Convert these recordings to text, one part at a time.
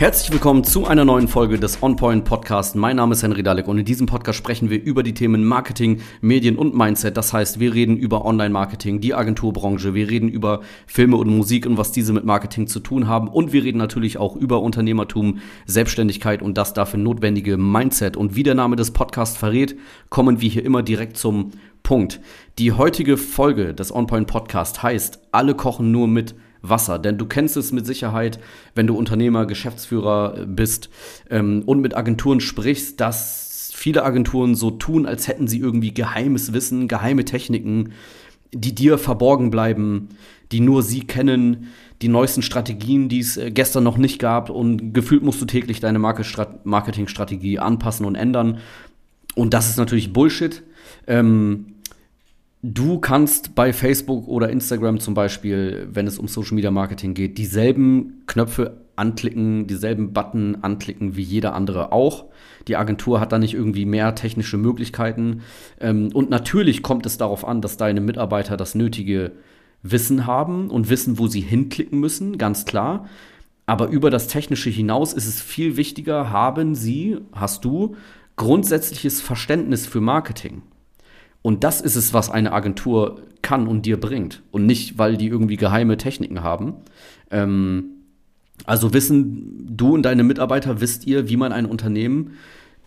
Herzlich willkommen zu einer neuen Folge des OnPoint Podcast. Mein Name ist Henry Dalek und in diesem Podcast sprechen wir über die Themen Marketing, Medien und Mindset. Das heißt, wir reden über Online-Marketing, die Agenturbranche, wir reden über Filme und Musik und was diese mit Marketing zu tun haben und wir reden natürlich auch über Unternehmertum, Selbstständigkeit und das dafür notwendige Mindset. Und wie der Name des Podcasts verrät, kommen wir hier immer direkt zum Punkt. Die heutige Folge des OnPoint Podcast heißt, alle kochen nur mit Wasser. Denn du kennst es mit Sicherheit, wenn du Unternehmer, Geschäftsführer bist ähm, und mit Agenturen sprichst, dass viele Agenturen so tun, als hätten sie irgendwie geheimes Wissen, geheime Techniken, die dir verborgen bleiben, die nur sie kennen, die neuesten Strategien, die es äh, gestern noch nicht gab und gefühlt musst du täglich deine Marketingstrategie anpassen und ändern. Und das ist natürlich Bullshit. Ähm, Du kannst bei Facebook oder Instagram zum Beispiel, wenn es um Social Media Marketing geht, dieselben Knöpfe anklicken, dieselben Button anklicken wie jeder andere auch. Die Agentur hat da nicht irgendwie mehr technische Möglichkeiten. Ähm, und natürlich kommt es darauf an, dass deine Mitarbeiter das nötige Wissen haben und wissen, wo sie hinklicken müssen, ganz klar. Aber über das Technische hinaus ist es viel wichtiger, haben sie, hast du, grundsätzliches Verständnis für Marketing. Und das ist es, was eine Agentur kann und dir bringt. Und nicht, weil die irgendwie geheime Techniken haben. Ähm, also wissen du und deine Mitarbeiter, wisst ihr, wie man ein Unternehmen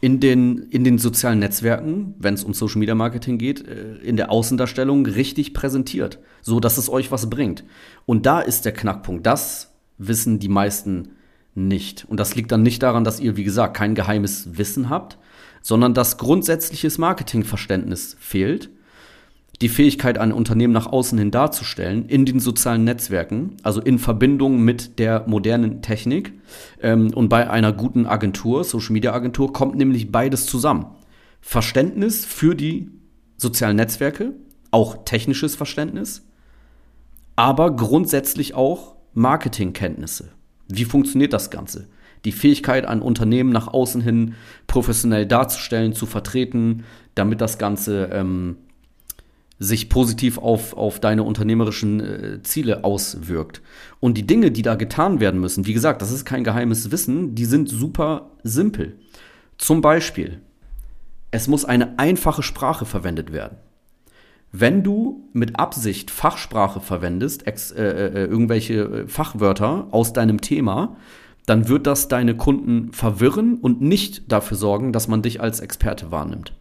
in den, in den sozialen Netzwerken, wenn es um Social Media Marketing geht, äh, in der Außendarstellung richtig präsentiert, so dass es euch was bringt. Und da ist der Knackpunkt. Das wissen die meisten nicht. Und das liegt dann nicht daran, dass ihr, wie gesagt, kein geheimes Wissen habt, sondern dass grundsätzliches Marketingverständnis fehlt, die Fähigkeit, ein Unternehmen nach außen hin darzustellen, in den sozialen Netzwerken, also in Verbindung mit der modernen Technik. Ähm, und bei einer guten Agentur, Social Media Agentur, kommt nämlich beides zusammen. Verständnis für die sozialen Netzwerke, auch technisches Verständnis, aber grundsätzlich auch Marketingkenntnisse. Wie funktioniert das Ganze? Die Fähigkeit, ein Unternehmen nach außen hin professionell darzustellen, zu vertreten, damit das Ganze ähm, sich positiv auf, auf deine unternehmerischen äh, Ziele auswirkt. Und die Dinge, die da getan werden müssen, wie gesagt, das ist kein geheimes Wissen, die sind super simpel. Zum Beispiel, es muss eine einfache Sprache verwendet werden. Wenn du mit Absicht Fachsprache verwendest, ex, äh, äh, irgendwelche äh, Fachwörter aus deinem Thema, dann wird das deine Kunden verwirren und nicht dafür sorgen, dass man dich als Experte wahrnimmt.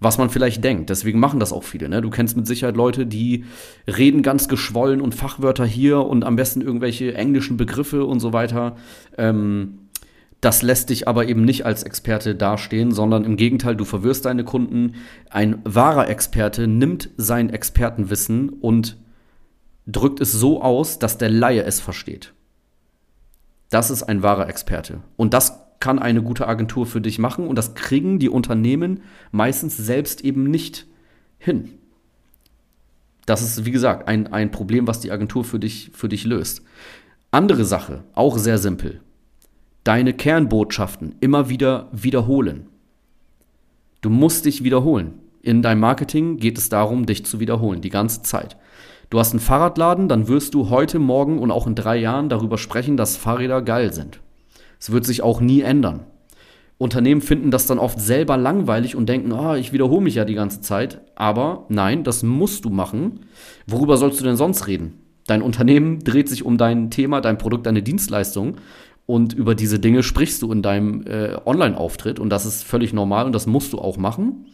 Was man vielleicht denkt. Deswegen machen das auch viele. Ne? Du kennst mit Sicherheit Leute, die reden ganz geschwollen und Fachwörter hier und am besten irgendwelche englischen Begriffe und so weiter. Ähm, das lässt dich aber eben nicht als Experte dastehen, sondern im Gegenteil, du verwirrst deine Kunden. Ein wahrer Experte nimmt sein Expertenwissen und drückt es so aus, dass der Laie es versteht. Das ist ein wahrer Experte. Und das kann eine gute Agentur für dich machen. Und das kriegen die Unternehmen meistens selbst eben nicht hin. Das ist, wie gesagt, ein, ein Problem, was die Agentur für dich, für dich löst. Andere Sache, auch sehr simpel. Deine Kernbotschaften immer wieder wiederholen. Du musst dich wiederholen. In deinem Marketing geht es darum, dich zu wiederholen, die ganze Zeit. Du hast einen Fahrradladen, dann wirst du heute, morgen und auch in drei Jahren darüber sprechen, dass Fahrräder geil sind. Es wird sich auch nie ändern. Unternehmen finden das dann oft selber langweilig und denken, oh, ich wiederhole mich ja die ganze Zeit. Aber nein, das musst du machen. Worüber sollst du denn sonst reden? Dein Unternehmen dreht sich um dein Thema, dein Produkt, deine Dienstleistung. Und über diese Dinge sprichst du in deinem äh, Online-Auftritt. Und das ist völlig normal und das musst du auch machen.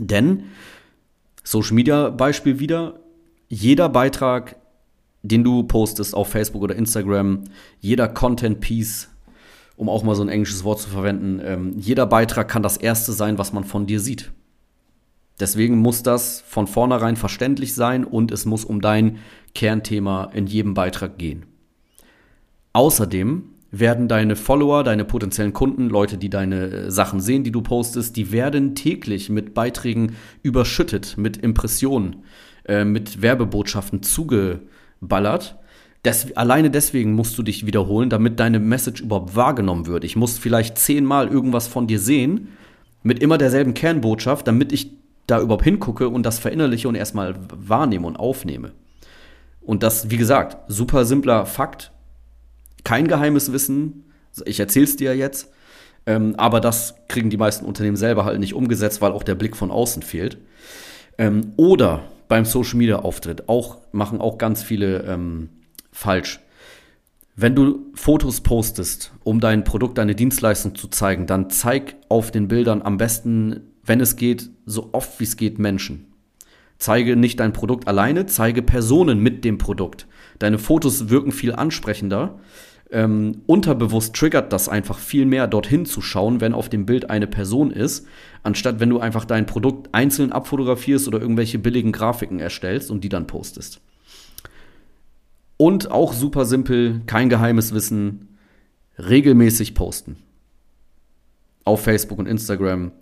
Denn, Social Media Beispiel wieder, jeder Beitrag, den du postest auf Facebook oder Instagram, jeder Content-Piece, um auch mal so ein englisches Wort zu verwenden, ähm, jeder Beitrag kann das erste sein, was man von dir sieht. Deswegen muss das von vornherein verständlich sein und es muss um dein Kernthema in jedem Beitrag gehen. Außerdem werden deine Follower, deine potenziellen Kunden, Leute, die deine äh, Sachen sehen, die du postest, die werden täglich mit Beiträgen überschüttet, mit Impressionen, äh, mit Werbebotschaften zugeballert. Des, alleine deswegen musst du dich wiederholen, damit deine Message überhaupt wahrgenommen wird. Ich muss vielleicht zehnmal irgendwas von dir sehen, mit immer derselben Kernbotschaft, damit ich da überhaupt hingucke und das verinnerliche und erstmal wahrnehme und aufnehme. Und das, wie gesagt, super simpler Fakt, kein geheimes Wissen, Ich erzähle es dir jetzt, ähm, aber das kriegen die meisten Unternehmen selber halt nicht umgesetzt, weil auch der Blick von außen fehlt. Ähm, oder beim Social Media Auftritt auch machen auch ganz viele ähm, falsch. Wenn du Fotos postest, um dein Produkt, deine Dienstleistung zu zeigen, dann zeig auf den Bildern am besten, wenn es geht, so oft wie es geht Menschen. Zeige nicht dein Produkt alleine, zeige Personen mit dem Produkt. Deine Fotos wirken viel ansprechender. Ähm, unterbewusst triggert das einfach viel mehr, dorthin zu schauen, wenn auf dem Bild eine Person ist, anstatt wenn du einfach dein Produkt einzeln abfotografierst oder irgendwelche billigen Grafiken erstellst und die dann postest. Und auch super simpel, kein geheimes Wissen, regelmäßig posten. Auf Facebook und Instagram,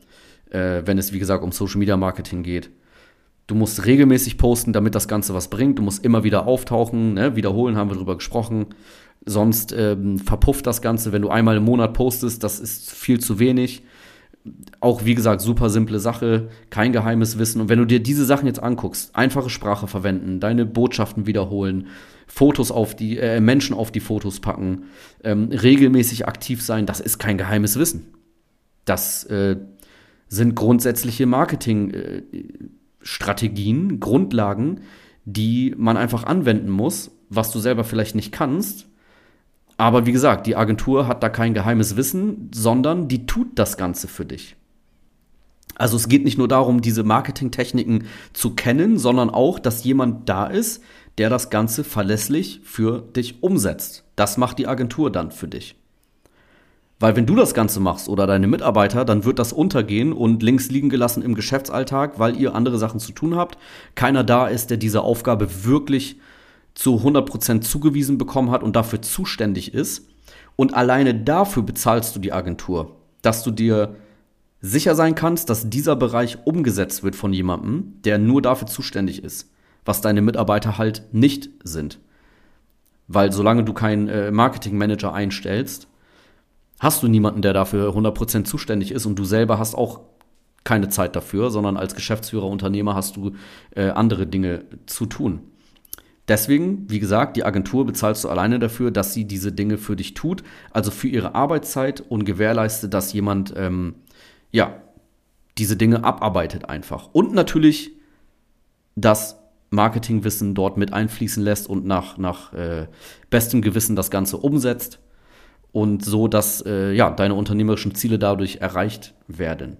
äh, wenn es wie gesagt um Social Media Marketing geht. Du musst regelmäßig posten, damit das Ganze was bringt. Du musst immer wieder auftauchen, ne? wiederholen, haben wir drüber gesprochen. Sonst ähm, verpufft das Ganze, wenn du einmal im Monat postest, das ist viel zu wenig. Auch wie gesagt, super simple Sache, kein geheimes Wissen. Und wenn du dir diese Sachen jetzt anguckst, einfache Sprache verwenden, deine Botschaften wiederholen, Fotos auf die, äh, Menschen auf die Fotos packen, ähm, regelmäßig aktiv sein, das ist kein geheimes Wissen. Das äh, sind grundsätzliche Marketing. Äh, Grundlagen, die man einfach anwenden muss, was du selber vielleicht nicht kannst. Aber wie gesagt, die Agentur hat da kein geheimes Wissen, sondern die tut das Ganze für dich. Also es geht nicht nur darum, diese Marketingtechniken zu kennen, sondern auch, dass jemand da ist, der das Ganze verlässlich für dich umsetzt. Das macht die Agentur dann für dich. Weil wenn du das Ganze machst oder deine Mitarbeiter, dann wird das untergehen und links liegen gelassen im Geschäftsalltag, weil ihr andere Sachen zu tun habt. Keiner da ist, der diese Aufgabe wirklich zu 100% zugewiesen bekommen hat und dafür zuständig ist. Und alleine dafür bezahlst du die Agentur, dass du dir sicher sein kannst, dass dieser Bereich umgesetzt wird von jemandem, der nur dafür zuständig ist, was deine Mitarbeiter halt nicht sind. Weil solange du keinen äh, Marketingmanager einstellst, hast du niemanden, der dafür 100% zuständig ist und du selber hast auch keine Zeit dafür, sondern als Geschäftsführer, Unternehmer hast du äh, andere Dinge zu tun. Deswegen, wie gesagt, die Agentur bezahlst du alleine dafür, dass sie diese Dinge für dich tut, also für ihre Arbeitszeit und gewährleistet, dass jemand, ähm, ja, diese Dinge abarbeitet einfach. Und natürlich das Marketingwissen dort mit einfließen lässt und nach, nach äh, bestem Gewissen das Ganze umsetzt und so, dass äh, ja, deine unternehmerischen Ziele dadurch erreicht werden.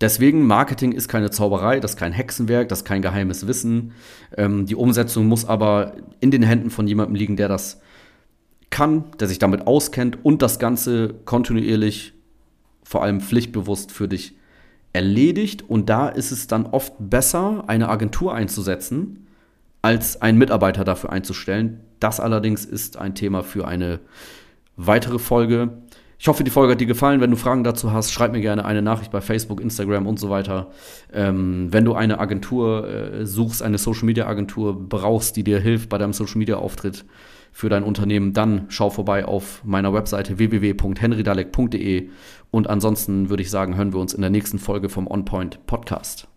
Deswegen, Marketing ist keine Zauberei, das ist kein Hexenwerk, das ist kein geheimes Wissen. Ähm, die Umsetzung muss aber in den Händen von jemandem liegen, der das kann, der sich damit auskennt und das Ganze kontinuierlich, vor allem pflichtbewusst für dich erledigt. Und da ist es dann oft besser, eine Agentur einzusetzen, als einen Mitarbeiter dafür einzustellen. Das allerdings ist ein Thema für eine weitere Folge. Ich hoffe, die Folge hat dir gefallen. Wenn du Fragen dazu hast, schreib mir gerne eine Nachricht bei Facebook, Instagram und so weiter. Ähm, wenn du eine Agentur äh, suchst, eine Social Media Agentur brauchst, die dir hilft bei deinem Social Media Auftritt für dein Unternehmen, dann schau vorbei auf meiner Webseite www.henrydalek.de. Und ansonsten würde ich sagen, hören wir uns in der nächsten Folge vom OnPoint Podcast.